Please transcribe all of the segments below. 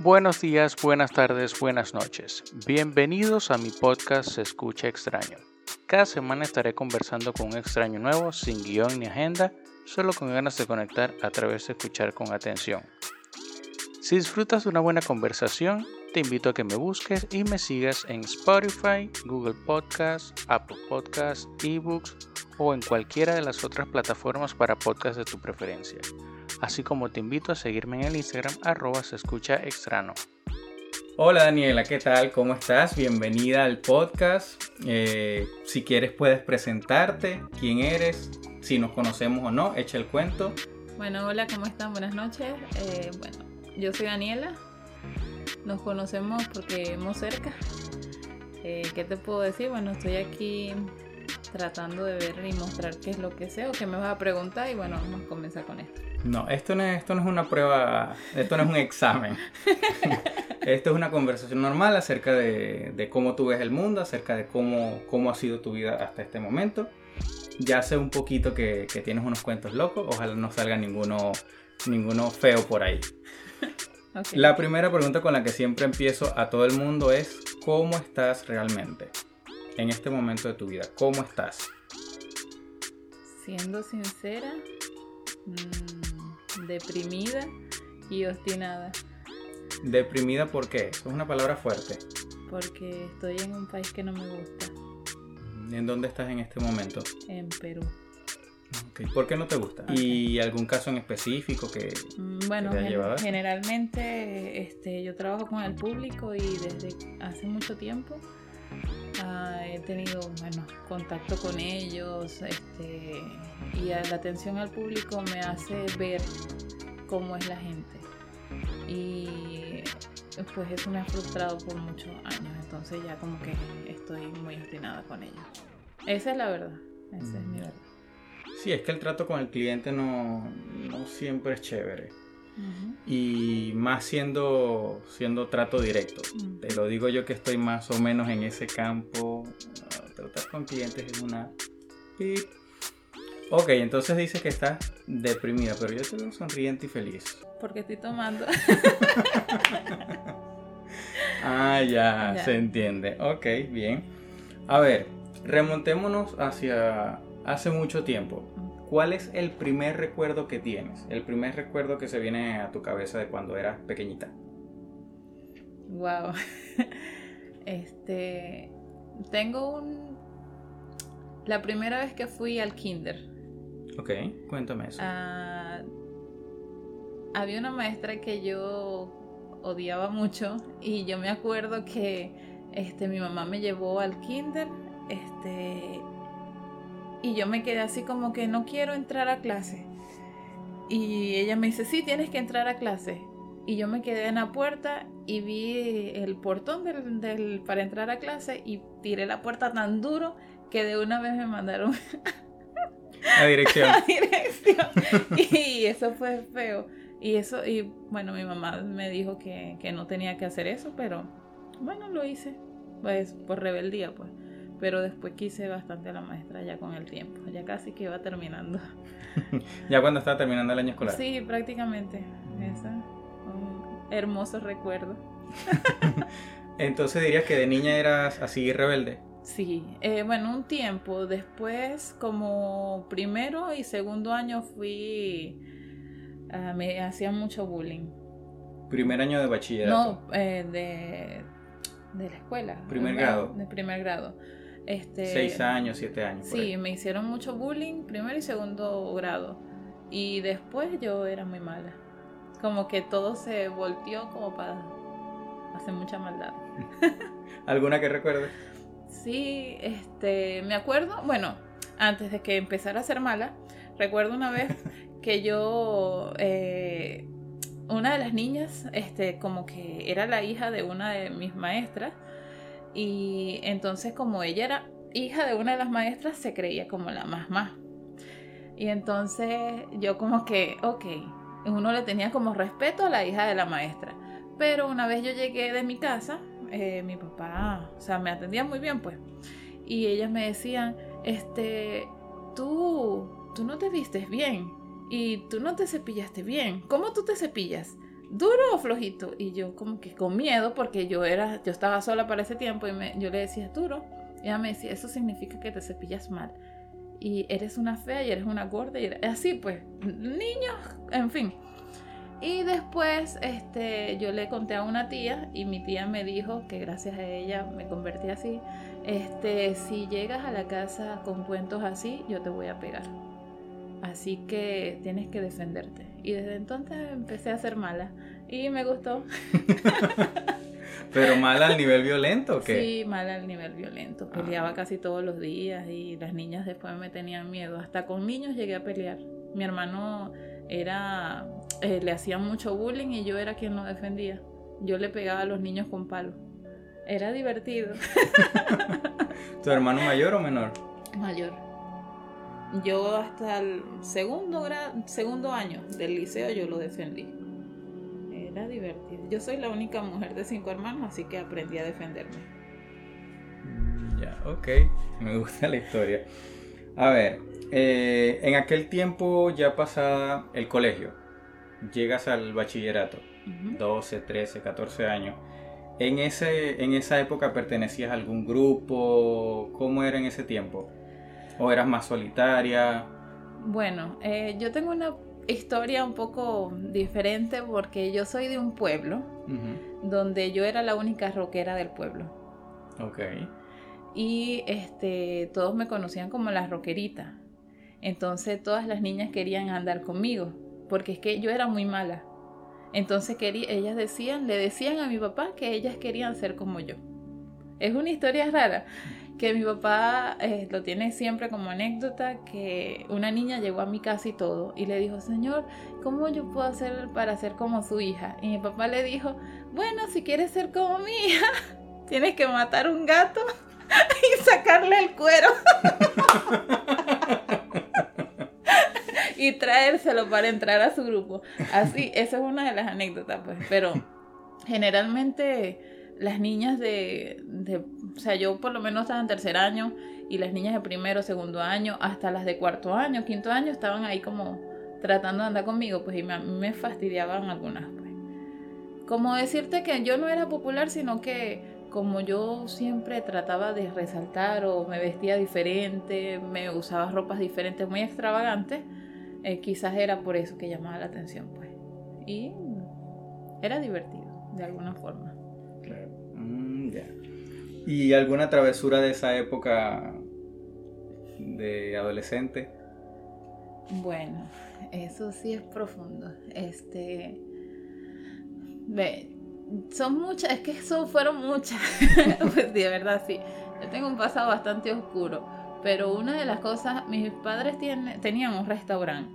Buenos días, buenas tardes, buenas noches. Bienvenidos a mi podcast Se escucha extraño. Cada semana estaré conversando con un extraño nuevo, sin guion ni agenda, solo con ganas de conectar a través de escuchar con atención. Si disfrutas de una buena conversación, te invito a que me busques y me sigas en Spotify, Google Podcasts, Apple Podcasts, eBooks o en cualquiera de las otras plataformas para podcasts de tu preferencia. Así como te invito a seguirme en el Instagram arroba se escucha extrano. Hola Daniela, ¿qué tal? ¿Cómo estás? Bienvenida al podcast. Eh, si quieres puedes presentarte, quién eres, si nos conocemos o no, echa el cuento. Bueno, hola, ¿cómo están? Buenas noches. Eh, bueno, yo soy Daniela. Nos conocemos porque hemos cerca. Eh, ¿Qué te puedo decir? Bueno, estoy aquí tratando de ver y mostrar qué es lo que sé o qué me vas a preguntar y bueno, vamos a comenzar con esto. No, esto no es, esto no es una prueba, esto no es un examen. esto es una conversación normal acerca de, cómo tú ves el mundo, acerca de cómo, cómo ha sido tu vida hasta este momento. Ya sé un poquito que, tienes unos cuentos locos, ojalá no salga ninguno, ninguno feo por ahí. La primera pregunta con la que siempre empiezo a todo el mundo es, ¿cómo estás realmente? En este momento de tu vida, ¿cómo estás? Siendo sincera, mm, deprimida y obstinada. ¿Deprimida por qué? es una palabra fuerte. Porque estoy en un país que no me gusta. ¿En dónde estás en este momento? En Perú. ¿Por qué no te gusta? ¿Y algún caso en específico que, mm, bueno, generalmente este, yo trabajo con el público y desde hace mucho tiempo ah, he tenido bueno, contacto con ellos este, y la atención al público me hace ver cómo es la gente. Y pues eso me ha frustrado por muchos años, entonces ya como que estoy muy obstinada con ellos. Esa es la verdad, esa es mi verdad. Sí, es que el trato con el cliente no, siempre es chévere. Y más siendo, siendo trato directo. Te lo digo yo que estoy más o menos en ese campo. Tratar con clientes es una... Ok, entonces dice que estás deprimida, pero yo te veo sonriente y feliz. Porque estoy tomando. ah, ya, se entiende. Ok, bien. A ver, remontémonos hacia hace mucho tiempo. ¿Cuál es el primer recuerdo que tienes? El primer recuerdo que se viene a tu cabeza de cuando eras pequeñita. Wow. Este. Tengo un. La primera vez que fui al kinder. Ok, cuéntame eso. Ah, había una maestra que yo odiaba mucho y yo me acuerdo que este, mi mamá me llevó al kinder este, y yo me quedé así como que no quiero entrar a clase. Y ella me dice, sí, tienes que entrar a clase. Y yo me quedé en la puerta y vi el portón del, para entrar a clase y tiré la puerta tan duro que de una vez me mandaron a dirección. a dirección. y eso fue feo. Y eso, y bueno, mi mamá me dijo que, que no tenía que hacer eso, pero bueno, lo hice. Pues por rebeldía, pues pero después quise bastante a la maestra ya con el tiempo, ya casi que iba terminando. ya cuando estaba terminando el año escolar. Sí, prácticamente. Esa, un hermoso recuerdo. Entonces dirías que de niña eras así rebelde. Sí, eh, bueno, un tiempo. Después, como primero y segundo año fui, uh, me hacían mucho bullying. ¿Primer año de bachillerato? No, eh, de, de la escuela. ¿Primer grado? De primer grado. Este, Seis años, siete años. Sí, me hicieron mucho bullying, primero y segundo grado. Y después yo era muy mala. Como que todo se volteó como para hacer mucha maldad. ¿Alguna que recuerdes? Sí, este, me acuerdo, bueno, antes de que empezara a ser mala, recuerdo una vez que yo, eh, una de las niñas, este, como que era la hija de una de mis maestras, y entonces como ella era hija de una de las maestras, se creía como la más más. Y entonces yo como que, ok, uno le tenía como respeto a la hija de la maestra. Pero una vez yo llegué de mi casa, eh, mi papá, o sea, me atendía muy bien pues. Y ellas me decían, este, tú, tú no te vistes bien y tú no te cepillaste bien. ¿Cómo tú te cepillas? ¿Duro o flojito? Y yo como que con miedo, porque yo era, yo estaba sola para ese tiempo y me, yo le decía, duro. Y ella me decía, eso significa que te cepillas mal. Y eres una fea y eres una gorda y eres... así pues, niños, en fin. Y después este, yo le conté a una tía y mi tía me dijo que gracias a ella me convertí así. Este, si llegas a la casa con cuentos así, yo te voy a pegar. Así que tienes que defenderte. Y desde entonces empecé a ser mala. Y me gustó. Pero mala al nivel violento, ¿o qué? Sí, mala al nivel violento. Peleaba casi todos los días y las niñas después me tenían miedo. Hasta con niños llegué a pelear. Mi hermano era eh, le hacían mucho bullying y yo era quien lo defendía. Yo le pegaba a los niños con palo. Era divertido. ¿Tu hermano mayor o menor? Mayor. Yo hasta el segundo, segundo año del liceo yo lo defendí. Era divertido. Yo soy la única mujer de cinco hermanos, así que aprendí a defenderme. Mm, ya, ok. Me gusta la historia. A ver, eh, en aquel tiempo ya pasada el colegio, llegas al bachillerato, 12, 13, 14 años. En, ese, en esa época pertenecías a algún grupo, ¿cómo era en ese tiempo? ¿O eras más solitaria? Bueno, eh, yo tengo una historia un poco diferente porque yo soy de un pueblo donde yo era la única rockera del pueblo. Ok. Y este, todos me conocían como la rockerita. Entonces todas las niñas querían andar conmigo, porque es que yo era muy mala. Entonces quería, ellas decían, le decían a mi papá que ellas querían ser como yo. Es una historia rara, que mi papá eh, lo tiene siempre como anécdota, que una niña llegó a mi casa y todo, y le dijo, Señor, ¿cómo yo puedo hacer para ser como su hija? Y mi papá le dijo, bueno, si quieres ser como mi hija, tienes que matar un gato y sacarle el cuero. y traérselo para entrar a su grupo. Así, esa es una de las anécdotas, pues. Pero generalmente las niñas de, o sea, yo por lo menos estaba en tercer año y las niñas de primero, segundo año, hasta las de cuarto año, quinto año, estaban ahí como tratando de andar conmigo, pues y me, me fastidiaban algunas, pues. Como decirte que yo no era popular, sino que como yo siempre trataba de resaltar o me vestía diferente, me usaba ropas diferentes, muy extravagantes, eh, quizás era por eso que llamaba la atención, pues. Y era divertido, de alguna forma. Mm, ¿Y alguna travesura de esa época de adolescente? Bueno, eso sí es profundo. Este. Son muchas, es que son, fueron muchas. pues de verdad, sí. Yo tengo un pasado bastante oscuro. Pero una de las cosas, mis padres tenían un restaurante.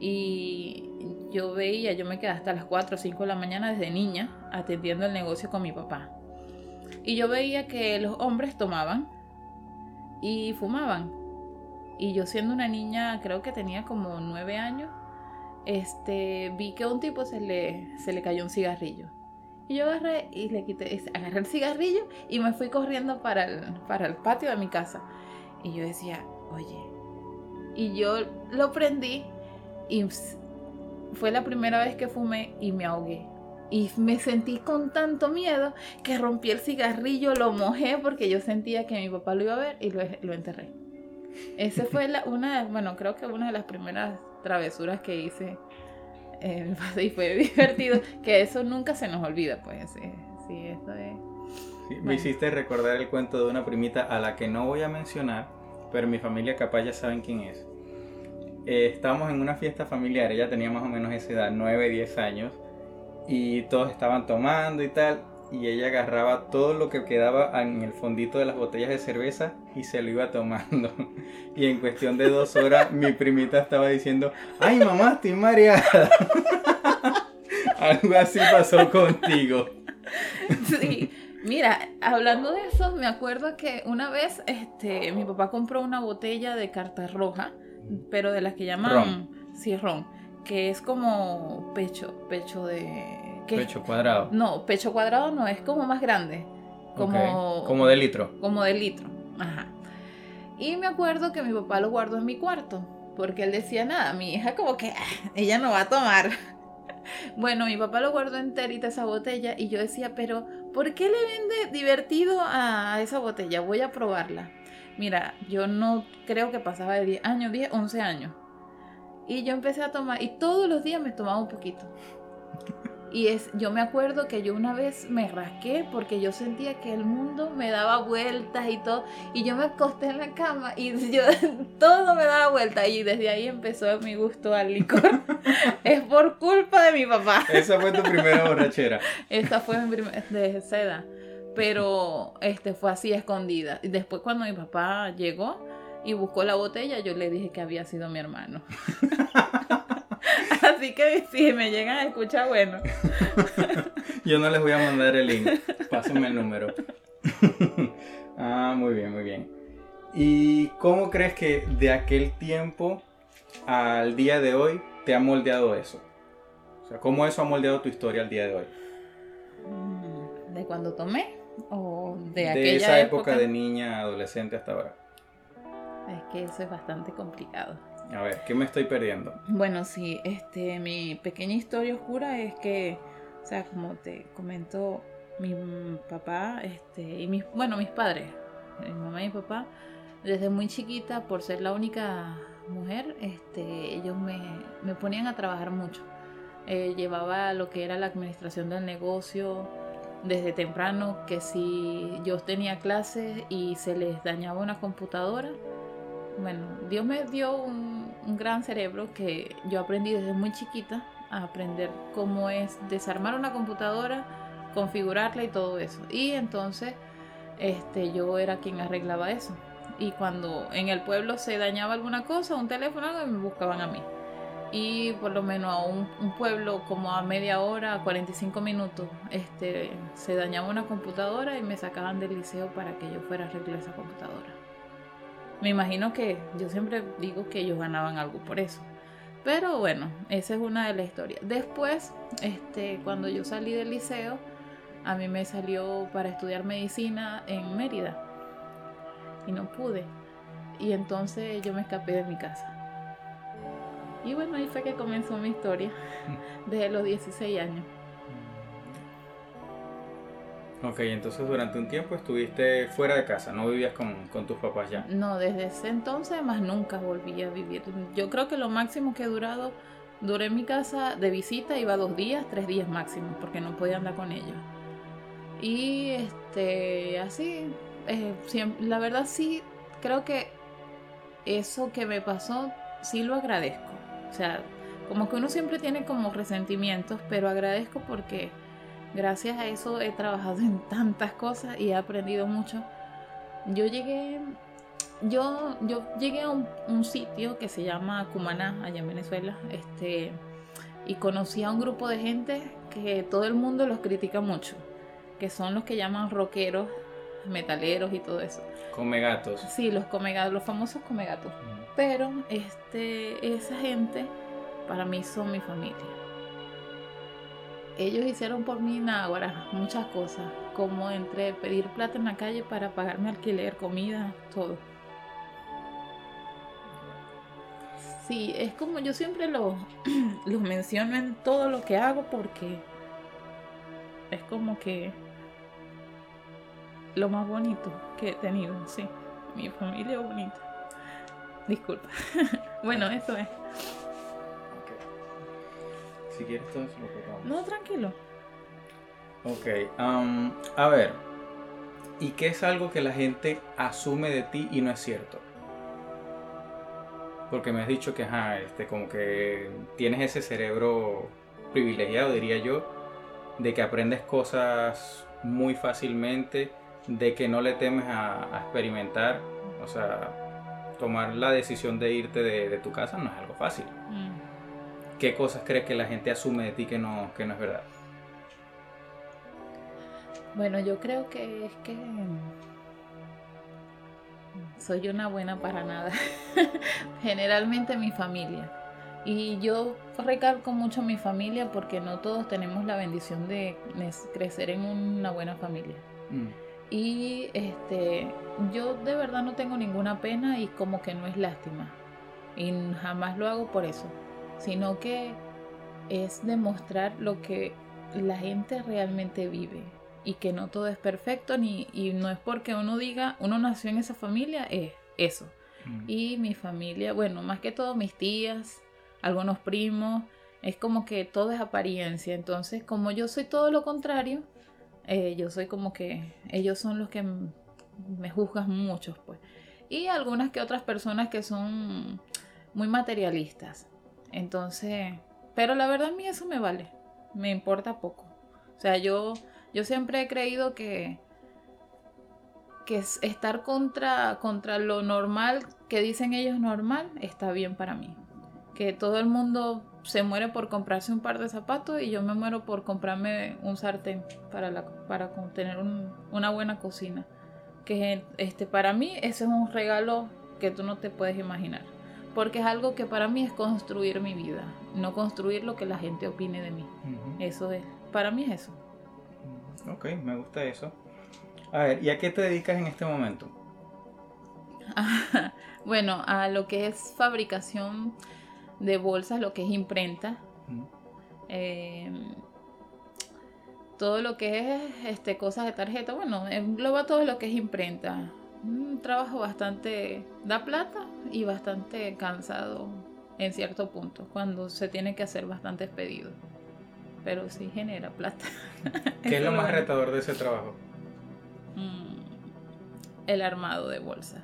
Y yo veía, yo me quedaba hasta las 4 o 5 de la mañana desde niña atendiendo el negocio con mi papá. Y yo veía que los hombres tomaban y fumaban. Y yo siendo una niña, creo que tenía como 9 años, este, vi que a un tipo se le, se le cayó un cigarrillo. Y yo agarré y le quité, agarré el cigarrillo y me fui corriendo para el, para el patio de mi casa. Y yo decía, oye. Y yo lo prendí y fue la primera vez que fumé y me ahogué. Y me sentí con tanto miedo que rompí el cigarrillo, lo mojé porque yo sentía que mi papá lo iba a ver y lo, lo enterré. Esa fue la, una, bueno, creo que una de las primeras travesuras que hice eh, y fue divertido, que eso nunca se nos olvida, pues, sí, sí eso es... Me hiciste recordar el cuento de una primita a la que no voy a mencionar, pero mi familia capaz ya saben quién es. Eh, estábamos en una fiesta familiar, ella tenía más o menos esa edad, 9, 10 años, y todos estaban tomando y tal, y ella agarraba todo lo que quedaba en el fondito de las botellas de cerveza y se lo iba tomando. Y en cuestión de dos horas mi primita estaba diciendo, ay mamá, estoy mareada. Algo así pasó contigo. Sí. Mira, hablando de eso, me acuerdo que una vez este, mi papá compró una botella de carta roja, pero de las que llaman ron. que es como pecho, pecho de Pecho cuadrado. No, pecho cuadrado no, es como más grande. Como, como de litro. Como de litro. Ajá. Y me acuerdo que mi papá lo guardó en mi cuarto. Porque él decía, nada, mi hija como que ah, ella no va a tomar. Bueno, mi papá lo guardó enterita esa botella y yo decía, pero ¿por qué le vende divertido a esa botella? Voy a probarla. Mira, yo no creo que pasaba de 10 años, 10, 11 años. Y yo empecé a tomar y todos los días me tomaba un poquito. Y es, yo me acuerdo que yo una vez me rasqué porque yo sentía que el mundo me daba vueltas y todo. Y yo me acosté en la cama y yo todo me daba vueltas. Y desde ahí empezó mi gusto al licor. es por culpa de mi papá. Esa fue tu primera borrachera. Esa fue mi primera de seda. Pero este fue así escondida. Y después cuando mi papá llegó y buscó la botella, yo le dije que había sido mi hermano. Así que si me llegan a escuchar, bueno. Yo no les voy a mandar el link. Pásenme el número. ah, muy bien, muy bien. ¿Y cómo crees que de aquel tiempo al día de hoy te ha moldeado eso? O sea, ¿cómo eso ha moldeado tu historia al día de hoy? ¿De cuando tomé? ¿O de, de aquella esa época de niña, adolescente hasta ahora. Es que eso es bastante complicado. A ver, ¿qué me estoy perdiendo? Bueno, sí, este, mi pequeña historia oscura es que, o sea, como te comento, mi papá, este, y mis, bueno, mis padres, mi mamá y mi papá, desde muy chiquita, por ser la única mujer, este, ellos me, me ponían a trabajar mucho. Eh, llevaba lo que era la administración del negocio desde temprano, que si yo tenía clases y se les dañaba una computadora, bueno, Dios me dio un, gran cerebro que yo aprendí desde muy chiquita a aprender cómo es desarmar una computadora, configurarla y todo eso. Y entonces este, yo era quien arreglaba eso. Y cuando en el pueblo se dañaba alguna cosa, un teléfono, me buscaban a mí. Y por lo menos a un, pueblo como a media hora, a 45 minutos, este, se dañaba una computadora y me sacaban del liceo para que yo fuera a arreglar esa computadora. Me imagino que yo siempre digo que ellos ganaban algo por eso. Pero bueno, esa es una de las historias. Después, este, cuando yo salí del liceo, a mí me salió para estudiar medicina en Mérida. Y no pude. Y entonces yo me escapé de mi casa. Y bueno, ahí fue que comenzó mi historia. Desde los 16 años. Ok, entonces durante un tiempo estuviste fuera de casa, no vivías con, con, tus papás ya. No, desde ese entonces más nunca volví a vivir. Yo creo que lo máximo que he durado, duré en mi casa de visita, iba dos días, tres días máximo, porque no podía andar con ellos. Y este, así, eh, siempre, la verdad sí, creo que eso que me pasó, sí lo agradezco. O sea, como que uno siempre tiene como resentimientos, pero agradezco porque gracias a eso he trabajado en tantas cosas y he aprendido mucho. Yo llegué, yo, yo llegué a un, un, sitio que se llama Cumaná, allá en Venezuela, este, y conocí a un grupo de gente que todo el mundo los critica mucho, que son los que llaman rockeros, metaleros y todo eso. Comegatos. Sí, los comegatos, los famosos comegatos. Mm. Pero este, esa gente para mí son mi familia ellos hicieron por mí nada, muchas cosas, como entre pedir plata en la calle para pagarme alquiler, comida, todo. Sí, es como yo siempre los lo menciono en todo lo que hago porque es como que lo más bonito que he tenido, sí. Mi familia bonita. Disculpa. bueno, eso es. Si quieres todo eso lo cortamos. No, tranquilo. Ok, um, a ver. ¿Y qué es algo que la gente asume de ti y no es cierto? Porque me has dicho que, ajá, este, como que tienes ese cerebro privilegiado, diría yo, de que aprendes cosas muy fácilmente, de que no le temes a, a experimentar, o sea, tomar la decisión de irte de, de tu casa no es algo fácil. Mm. ¿Qué cosas crees que la gente asume de ti que no, que no es verdad? Bueno, yo creo que es que soy una buena para nada. Generalmente mi familia. Y yo recalco mucho mi familia porque no todos tenemos la bendición de crecer en una buena familia. Mm. Y este, yo de verdad no tengo ninguna pena y como que no es lástima. Y jamás lo hago por eso sino que es demostrar lo que la gente realmente vive y que no todo es perfecto ni y no es porque uno diga uno nació en esa familia es eso Mm. y mi familia bueno más que todo mis tías algunos primos es como que todo es apariencia entonces como yo soy todo lo contrario eh, yo soy como que ellos son los que me juzgan mucho pues. Y algunas que otras personas que son muy materialistas. Entonces pero la verdad a mí eso me vale me importa poco. O sea yo yo siempre he creído que que es- estar contra contra lo normal que dicen ellos normal está bien para mí. Que todo el mundo se muere por comprarse un par de zapatos y yo me muero por comprarme un sartén para, la, para tener un- una buena cocina. Que este, para mí ese es un regalo que tú no te puedes imaginar. Porque es algo que para mí es construir mi vida, no construir lo que la gente opine de mí. Eso es, para mí es eso. Ok, me gusta eso. A ver, ¿y a qué te dedicas en este momento? bueno, a lo que es fabricación de bolsas, lo que es imprenta, eh, todo lo que es este, cosas de tarjeta, bueno, engloba todo lo que es imprenta. Un trabajo bastante, da plata y bastante cansado en cierto punto, cuando se tiene que hacer bastantes pedidos. Pero sí genera plata. ¿Qué es lo más retador de ese trabajo? Mm, el armado de bolsas.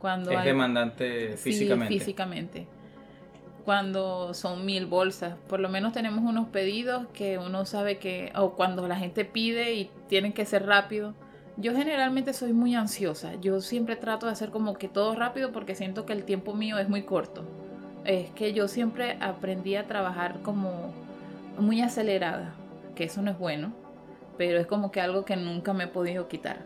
Cuando Es hay- demandante Sí, físicamente. Cuando son mil bolsas, por lo menos tenemos unos pedidos que uno sabe que, o cuando la gente pide y tienen que ser rápido. Yo generalmente soy muy ansiosa. Yo siempre trato de hacer como que todo rápido porque siento que el tiempo mío es muy corto. Es que yo siempre aprendí a trabajar como muy acelerada, que eso no es bueno, pero es como que algo que nunca me he podido quitar.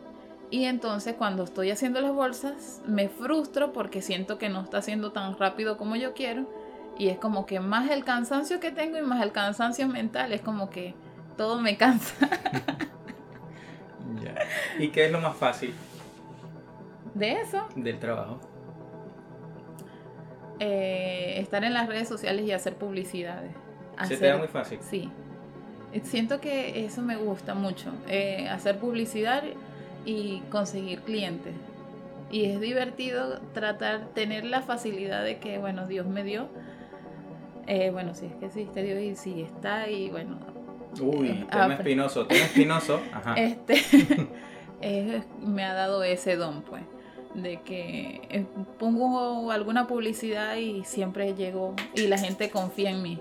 Y entonces cuando estoy haciendo las bolsas me frustro porque siento que no está haciendo tan rápido como yo quiero. Y es como que más el cansancio que tengo y más el cansancio mental, es como que todo me cansa. Ya. ¿Y qué es lo más fácil De eso, del trabajo? eh, estar en las redes sociales y hacer publicidades. Se te da muy fácil. Sí. Eh, Siento que eso me gusta mucho. eh, hacer publicidad y conseguir clientes. Y es divertido tratar, tener la facilidad de que, bueno, Dios me dio. Eh, bueno, si es que existe Dios y si está, y bueno, Uy, Eh, tema ah, espinoso, tema espinoso. Ajá. este es- me ha dado ese don, pues, de que eh, pongo alguna publicidad y siempre llego y la gente confía en mí.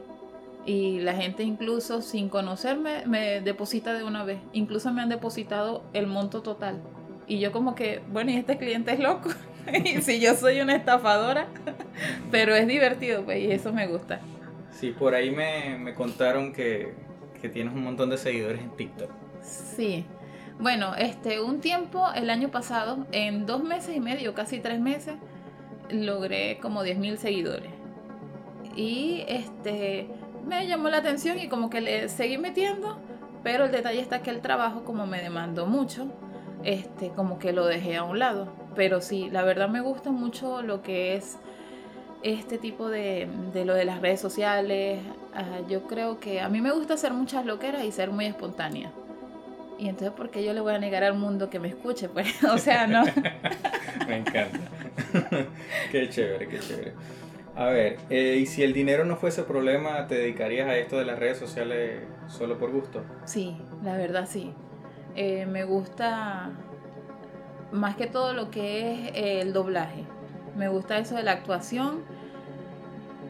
Y la gente incluso sin conocerme me deposita de una vez. Incluso me han depositado el monto total. Y yo como que, bueno, y este cliente es loco. y si yo soy una estafadora. Pero es divertido, pues, y eso me gusta. Sí, por ahí me, me contaron que, que tienes un montón de seguidores en TikTok. Sí. Bueno, este, un tiempo, el año pasado, en dos meses y medio, casi tres meses, logré como 10.000 seguidores. Y este, me llamó la atención y como que le seguí metiendo, pero el detalle está que el trabajo, como me demandó mucho, este, como que lo dejé a un lado. Pero sí, la verdad me gusta mucho lo que es este tipo de, de lo de las redes sociales. Ah, yo creo que a mí me gusta hacer muchas loqueras y ser muy espontánea. Y entonces, ¿por qué yo le voy a negar al mundo que me escuche? Pues, o sea, no. Me encanta. qué chévere, qué chévere. A ver, eh, ¿y si el dinero no fuese problema, te dedicarías a esto de las redes sociales solo por gusto? Sí, la verdad sí. Eh, me gusta más que todo lo que es el doblaje. Me gusta eso de la actuación.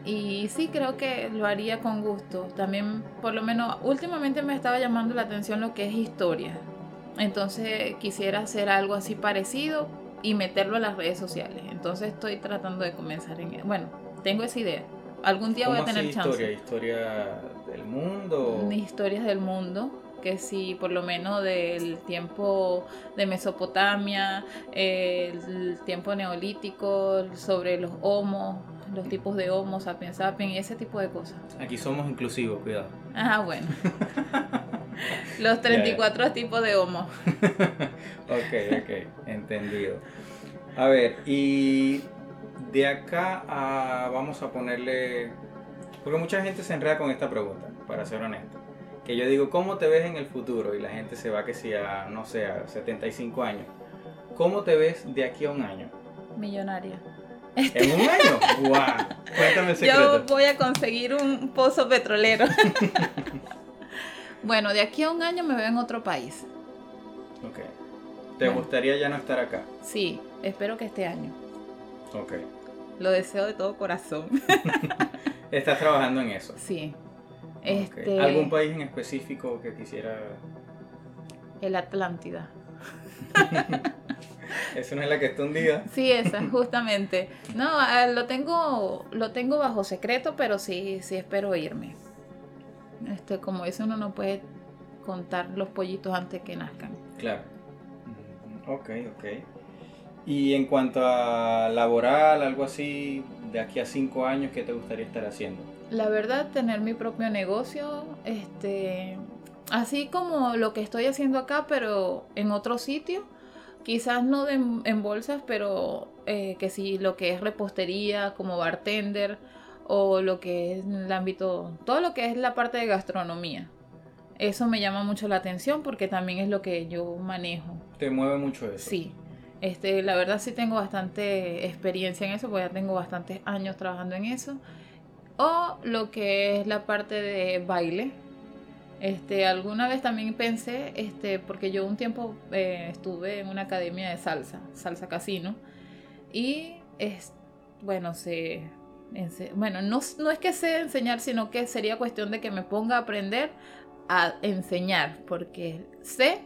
Y sí, creo que lo haría con gusto. También, por lo menos, últimamente me estaba llamando la atención lo que es historia. Entonces quisiera hacer algo así parecido y meterlo a las redes sociales. Entonces estoy tratando de comenzar en... Bueno, tengo esa idea. Algún día voy a ¿Cómo tener chance. historia? ¿Historia del mundo? historias del mundo, que sí, por lo menos del tiempo de Mesopotamia, el tiempo neolítico, sobre los homos, los tipos de homo, sapiens sapiens y ese tipo de cosas. Aquí somos inclusivos, cuidado. Ah, bueno. los 34 tipos de homo. Ok, ok, entendido. A ver, y de acá a, vamos a ponerle Porque mucha gente se enreda con esta pregunta, para ser honesto. Que yo digo, ¿cómo te ves en el futuro? Y la gente se va que si a, no sé, a 75 años. ¿Cómo te ves de aquí a un año? Millonaria. ¿En un año? ¡Guau! Cuéntame el secreto. Yo voy a conseguir un pozo petrolero. bueno, de aquí a un año me veo en otro país. Ok. ¿Te Bueno. gustaría ya no estar acá? Sí, espero que este año. Ok. Lo deseo de todo corazón. Estás trabajando en eso. Sí. Este, ¿Algún país en específico que quisiera...? El Atlántida. Esa no es la que está hundida. Sí, esa, justamente. No, ah, lo tengo, lo tengo bajo secreto, pero sí, sí espero irme. Este, como dice uno no puede contar los pollitos antes que nazcan. Claro. Mm, Ok, ok. Y en cuanto a laboral, algo así, de aquí a cinco años, ¿qué te gustaría estar haciendo? La verdad, tener mi propio negocio, este, así como lo que estoy haciendo acá, pero en otro sitio, quizás no de- en bolsas, pero eh, que sí, lo que es repostería, como bartender, o lo que es en el ámbito, todo lo que es la parte de gastronomía. Eso me llama mucho la atención porque también es lo que yo manejo. ¿Te mueve mucho eso? Sí, este, la verdad sí tengo bastante experiencia en eso, porque ya tengo bastantes años trabajando en eso. O lo que es la parte de baile. Este, alguna vez también pensé, este, porque yo un tiempo eh, estuve en una academia de salsa, salsa casino, y es, bueno, se, bueno, no, no es que sé enseñar, sino que sería cuestión de que me ponga a aprender a enseñar, porque sé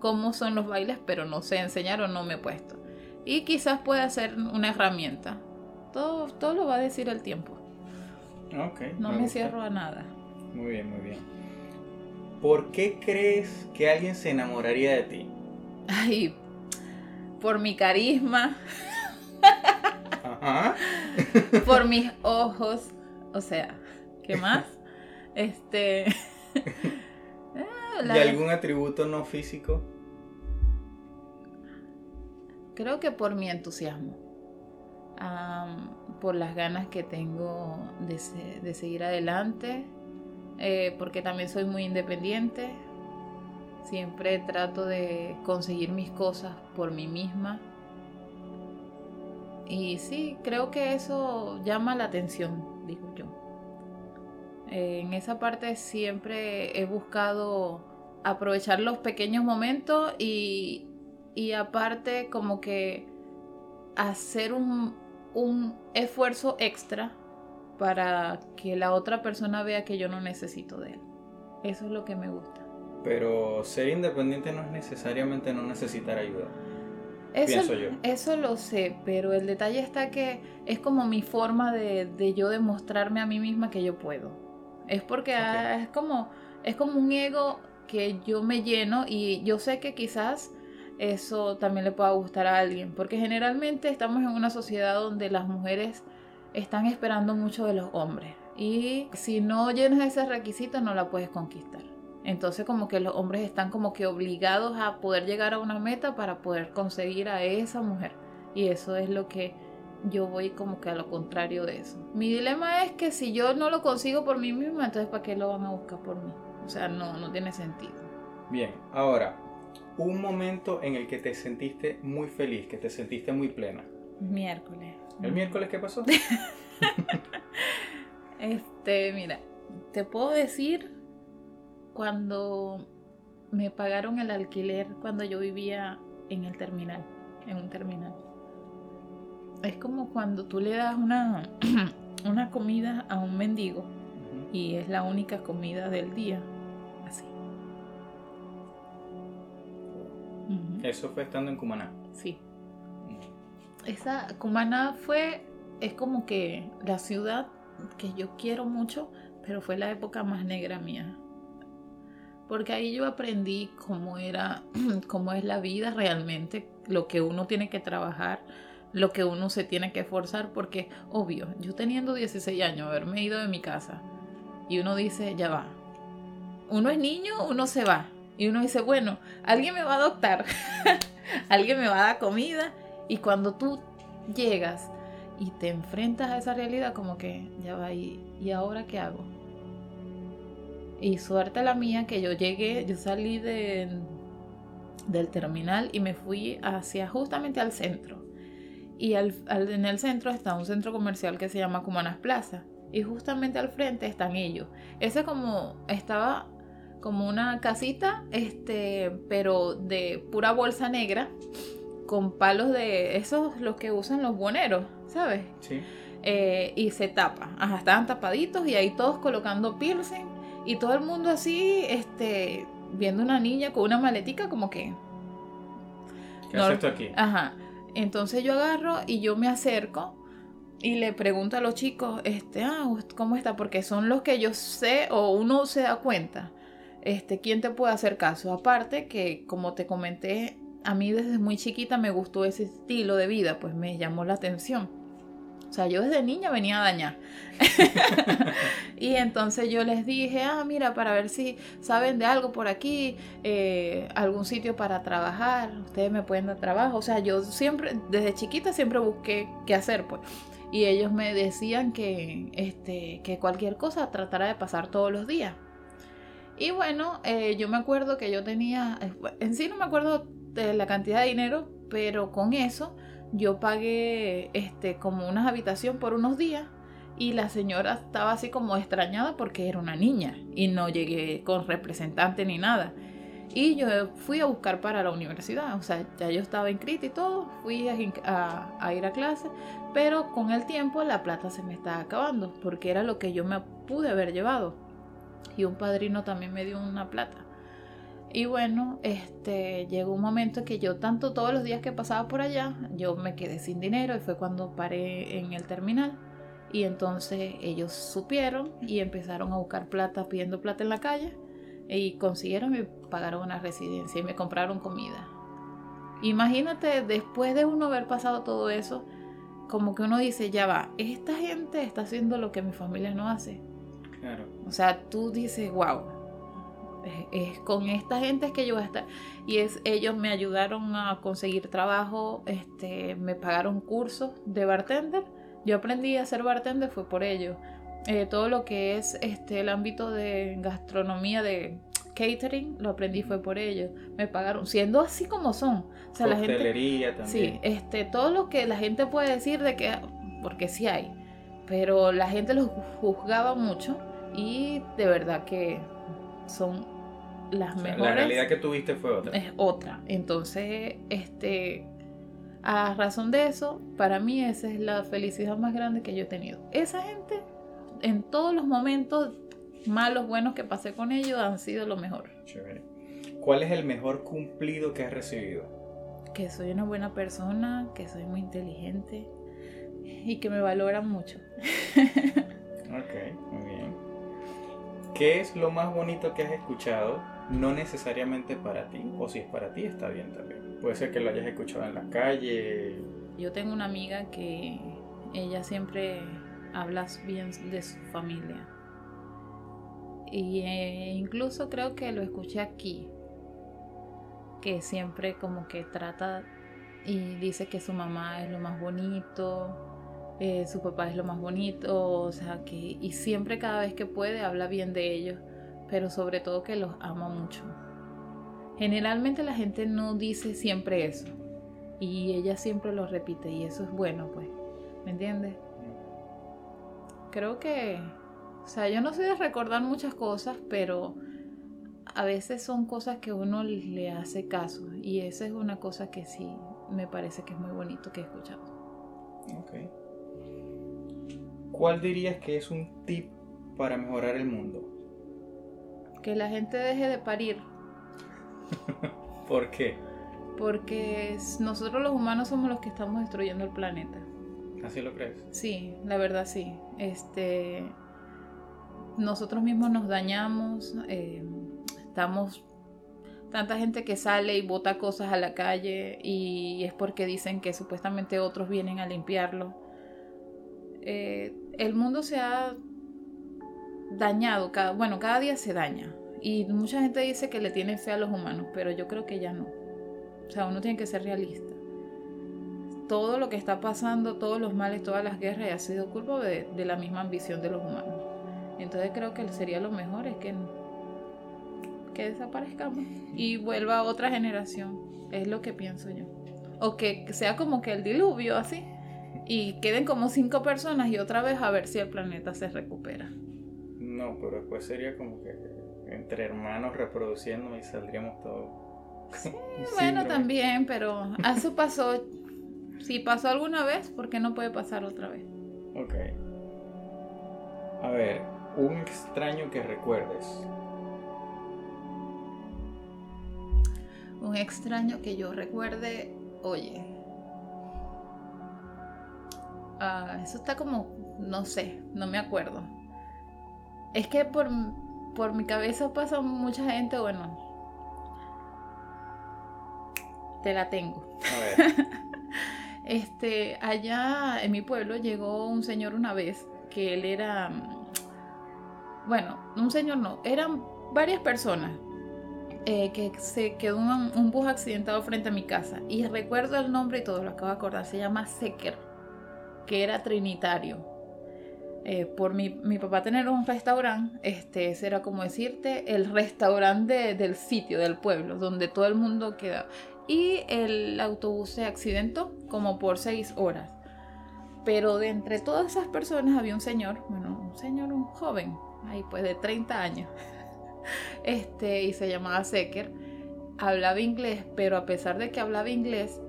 cómo son los bailes, pero no sé enseñar o no me he puesto. Y quizás pueda ser una herramienta. Todo, todo lo va a decir el tiempo. Ok. No me, cierro a nada. Muy bien, muy bien. ¿Por qué crees que alguien se enamoraría de ti? Ay, por mi carisma, Ajá. por mis ojos. O sea, ¿qué más? Este. ah, ¿Y algún atributo no físico? Creo que por mi entusiasmo. Por las ganas que tengo de, de seguir adelante. eh, porque también soy muy independiente. Siempre trato de conseguir mis cosas por mí misma. Y sí, creo que eso llama la atención, digo yo. En esa parte siempre he buscado aprovechar los pequeños momentos y, y aparte como que hacer un, un esfuerzo extra para que la otra persona vea que yo no necesito de él. Eso es lo que me gusta. Pero ser independiente no es necesariamente no necesitar ayuda. Eso, Pienso yo. eso lo sé, pero el detalle está que es como mi forma de, de yo demostrarme a mí misma que yo puedo. Es porque es como es como un ego que yo me lleno y yo sé que quizás eso también le pueda gustar a alguien, porque generalmente estamos en una sociedad donde las mujeres están esperando mucho de los hombres y si no llenas ese requisito no la puedes conquistar. Entonces como que los hombres están como que obligados a poder llegar a una meta para poder conseguir a esa mujer. Y eso es lo que yo voy como que a lo contrario de eso. Mi dilema es que si yo no lo consigo por mí misma, entonces ¿para qué lo van a buscar por mí? O sea, no, no tiene sentido. Bien, ahora, un momento en el que te sentiste muy feliz, que te sentiste muy plena. Miércoles. ¿El miércoles qué pasó? Este, mira, te puedo decir cuando me pagaron el alquiler cuando yo vivía en el terminal, en un terminal. Es como cuando tú le das una, una comida a un mendigo y es la única comida del día. Eso fue estando en Cumaná. Sí. Esa Cumaná fue, es como que la ciudad que yo quiero mucho, pero fue la época más negra mía. Porque ahí yo aprendí cómo era, cómo es la vida realmente, lo que uno tiene que trabajar, lo que uno se tiene que esforzar, porque obvio, yo teniendo 16 años, haberme ido de mi casa, y uno dice, ya va, uno es niño, uno se va, y uno dice, bueno, alguien me va a adoptar, alguien me va a dar comida, y cuando tú llegas y te enfrentas a esa realidad como que ya va y, ¿y ahora qué hago? Y suerte la mía que yo llegué, yo salí de, del terminal y me fui hacia justamente al centro. Y al, en el centro está un centro comercial que se llama Cumanas Plaza. Y justamente al frente están ellos. Ese como estaba como una casita, este, pero de pura bolsa negra, con palos de esos los que usan los boneros, ¿sabes? Sí. Eh, y se tapa. Ajá, estaban tapaditos y ahí todos colocando piercing y todo el mundo así, este, viendo una niña con una maletica como que... ¿Qué haces tú aquí? Ajá. Entonces yo agarro y yo me acerco y le pregunto a los chicos, este, ah, ¿cómo está? Porque son los que yo sé o uno se da cuenta. Este, ¿quién te puede hacer caso? Aparte que, como te comenté, a mí desde muy chiquita me gustó ese estilo de vida, pues me llamó la atención. O sea, yo desde niña venía a dañar. y entonces yo les dije, ah, mira, para ver si saben de algo por aquí, eh, algún sitio para trabajar, ustedes me pueden dar trabajo. O sea, yo siempre, desde chiquita siempre busqué qué hacer, pues. Y ellos me decían que, este, que cualquier cosa tratara de pasar todos los días. Y bueno, eh, yo me acuerdo que yo tenía, en sí no me acuerdo de la cantidad de dinero, pero con eso yo pagué este, como una habitación por unos días y la señora estaba así como extrañada porque era una niña y no llegué con representante ni nada. Y yo fui a buscar para la universidad, o sea, ya yo estaba inscrita y todo, fui a, a, ir a clase, pero con el tiempo la plata se me estaba acabando porque era lo que yo me pude haber llevado. Y un padrino también me dio una plata. Y bueno, este, llegó un momento que yo tanto todos los días que pasaba por allá, yo me quedé sin dinero y fue cuando paré en el terminal. Y entonces ellos supieron y empezaron a buscar plata, pidiendo plata en la calle. Y consiguieron y pagaron una residencia y me compraron comida. Imagínate, después de uno haber pasado todo eso, como que uno dice, ya va, esta gente está haciendo lo que mi familia no hace. Claro. O sea, tú dices, wow, es, con esta gente que yo voy a estar. Y es, ellos me ayudaron a conseguir trabajo, este, me pagaron cursos de bartender. Yo aprendí a ser bartender, fue por ello. Eh, todo lo que es este, el ámbito de gastronomía, de catering, lo aprendí fue por ello. Me pagaron, siendo así como son. O sea, la gente, también. Sí, este, todo lo que la gente puede decir de que, porque sí hay, pero la gente los juzgaba mucho y de verdad que son las mejores. La realidad que tuviste fue otra. Es otra. Entonces, este, a razón de eso, para mí esa es la felicidad más grande que yo he tenido. Esa gente, en todos los momentos malos, buenos que pasé con ellos, han sido lo mejor. ¿Cuál es el mejor cumplido que has recibido? Que soy una buena persona, que soy muy inteligente y que me valoran mucho. ok, muy bien. ¿Qué es lo más bonito que has escuchado no necesariamente para ti, o si es para ti está bien también. Puede ser que lo hayas escuchado en la calle. Yo tengo una amiga que ella siempre habla bien de su familia. Y eh, incluso creo que lo escuché aquí, que siempre como que trata y dice que su mamá es lo más bonito, eh, su papá es lo más bonito, o sea que, y siempre cada vez que puede habla bien de ellos pero sobre todo que los ama mucho. Generalmente la gente no dice siempre eso y ella siempre lo repite y eso es bueno, pues, ¿me entiendes? Creo que, o sea, yo no sé de recordar muchas cosas, pero a veces son cosas que uno le hace caso y esa es una cosa que sí me parece que es muy bonito que he escuchado. Ok. ¿Cuál dirías que es un tip para mejorar el mundo? que la gente deje de parir. ¿Por qué? Porque nosotros los humanos somos los que estamos destruyendo el planeta. ¿Así lo crees? Sí, la verdad sí. Este, nosotros mismos nos dañamos, eh, estamos tanta gente que sale y bota cosas a la calle y es porque dicen que supuestamente otros vienen a limpiarlo. Eh, el mundo se ha dañado, cada, bueno, cada día se daña. Y mucha gente dice que le tiene fe a los humanos, pero yo creo que ya no. O sea, uno tiene que ser realista. todo lo que está pasando, todos los males, todas las guerras, ha sido culpa de, de la misma ambición de los humanos. Entonces creo que sería lo mejor es que, que desaparezcamos y vuelva otra generación. Es lo que pienso yo. O que sea como que el diluvio así. Y queden como cinco personas y otra vez a ver si el planeta se recupera. No, pero después sería como que entre hermanos reproduciendo y saldríamos todos. Sí, bueno, también, pero eso pasó. Si pasó alguna vez, ¿por qué no puede pasar otra vez? Ok. A ver, un extraño que recuerdes. Un extraño que yo recuerde, oye. Ah, eso está como, no sé, no me acuerdo. Es que por, por mi cabeza pasa mucha gente, bueno. Te la tengo. A ver. Este, allá en mi pueblo llegó un señor una vez que él era, bueno, un señor no, eran varias personas eh, que se quedó un, un, bus accidentado frente a mi casa y recuerdo el nombre y todo lo acabo de acordar, se llama Secker, que era trinitario. Eh, por mi, mi, papá tener un restaurante, este, ese era como decirte el restaurante del sitio, del pueblo, donde todo el mundo queda y el autobús se accidentó como por seis horas. Pero de entre todas esas personas había un señor, bueno, un señor, un joven, ahí pues de 30 años, este, y se llamaba Secker, hablaba inglés, pero a pesar de que hablaba inglés,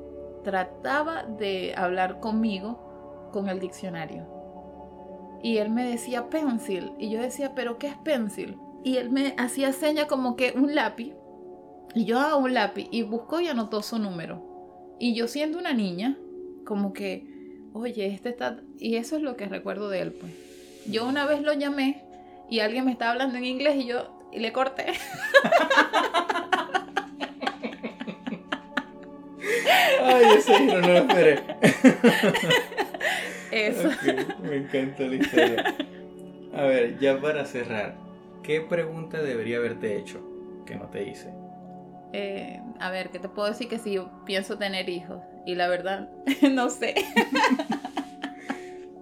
trataba de hablar conmigo con el diccionario. Y él me decía pencil, y yo decía, pero ¿qué es pencil? Y él me hacía seña como que un lápiz, y yo hago un lápiz y buscó y anotó su número. Y yo siendo una niña, como que, oye, este está... Y eso es lo que recuerdo de él, pues. Yo una vez lo llamé y alguien me estaba hablando en inglés y yo y le corté. Ay, ese giro no lo esperé. Eso. Okay, me encanta la historia. A ver, ya para cerrar, ¿qué pregunta debería haberte hecho que no te hice? Eh, a ver, ¿qué te puedo decir? Que si yo pienso tener hijos. Y la verdad, no sé.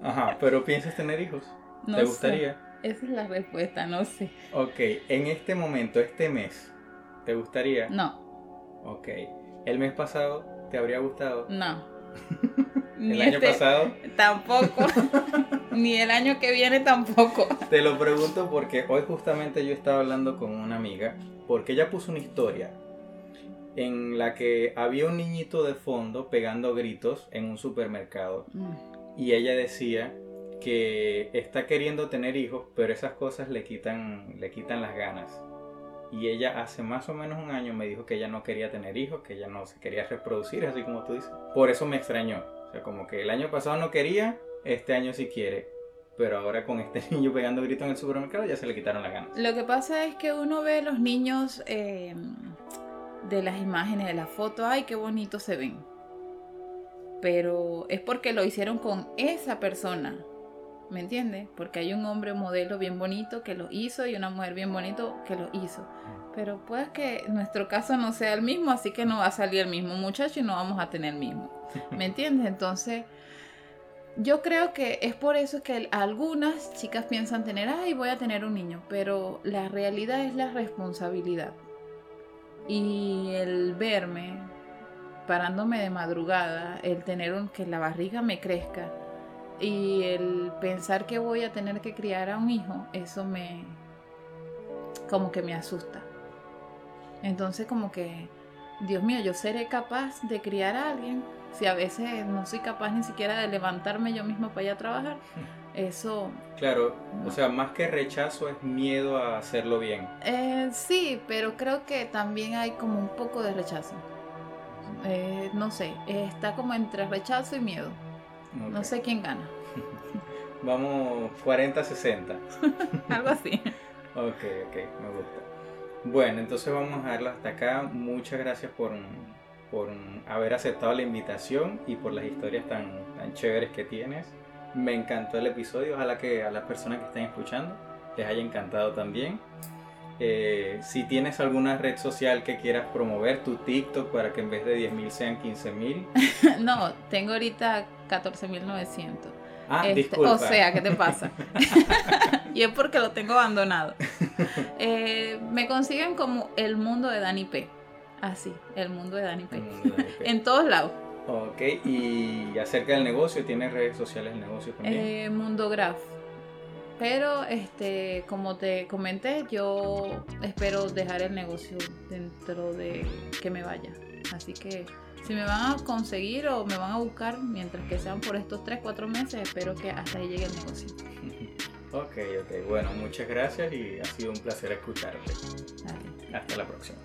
Ajá, pero ¿piensas tener hijos? No ¿Te gustaría? Sé. Esa es la respuesta, no sé. Ok, en este momento, este mes, ¿te gustaría? No. Ok. ¿El mes pasado te habría gustado? No. ¿El año este, pasado? Tampoco. Ni el año que viene tampoco. Te lo pregunto porque hoy justamente yo estaba hablando con una amiga porque ella puso una historia en la que había un niñito de fondo pegando gritos en un supermercado Mm. y ella decía que está queriendo tener hijos pero esas cosas le quitan le quitan las ganas y ella hace más o menos un año me dijo que ella no quería tener hijos que ella no se quería reproducir así como tú dices por eso me extrañó o sea como que el año pasado no quería este año sí quiere pero ahora con este niño pegando gritos en el supermercado ya se le quitaron las ganas Lo que pasa es que uno ve los niños eh, de las imágenes, de la foto, ay, qué bonito se ven. Pero es porque lo hicieron con esa persona. ¿Me entiendes? Porque hay un hombre modelo bien bonito que lo hizo y una mujer bien bonito que lo hizo. Pero pues que nuestro caso no sea el mismo, así que no va a salir el mismo muchacho y no vamos a tener el mismo. ¿Me entiendes? Entonces, yo creo que es por eso que algunas chicas piensan tener, ay, voy a tener un niño, pero la realidad es la responsabilidad. Y el verme parándome de madrugada, el tener un, que la barriga me crezca y el pensar que voy a tener que criar a un hijo, eso me como que me asusta. Entonces como que, Dios mío, yo seré capaz de criar a alguien si a veces no soy capaz ni siquiera de levantarme yo misma para ir a trabajar. Eso... Claro, o sea, más que rechazo es miedo a hacerlo bien. Eh, sí, pero creo que también hay como un poco de rechazo. Eh, no sé, está como entre rechazo y miedo. Okay. No sé quién gana. Vamos 40-60. Algo así. ok, ok, me gusta. Bueno, entonces vamos a dejarlo hasta acá. Muchas gracias por, por haber aceptado la invitación y por las historias tan, tan chéveres que tienes. Me encantó el episodio. Ojalá que a las personas que estén escuchando les haya encantado también. Eh, si tienes alguna red social que quieras promover, tu TikTok, para que en vez de 10.000 sean 15.000. no, tengo ahorita 14.900. Ah, Este, disculpa. o sea, ¿qué te pasa? y es porque lo tengo abandonado. Eh, me consiguen como el mundo de Dani P. Así, el mundo de Dani P. En todos lados. Ok, y acerca del negocio, ¿tienes redes sociales del negocio también? Eh, mundo Graph. Pero, este, como te comenté, yo espero dejar el negocio dentro de que me vaya. Así que si me van a conseguir o me van a buscar, mientras que sean por estos 3, 4 meses, espero que hasta ahí llegue el negocio. Ok, ok, bueno, muchas gracias y ha sido un placer escucharte. Hasta la próxima.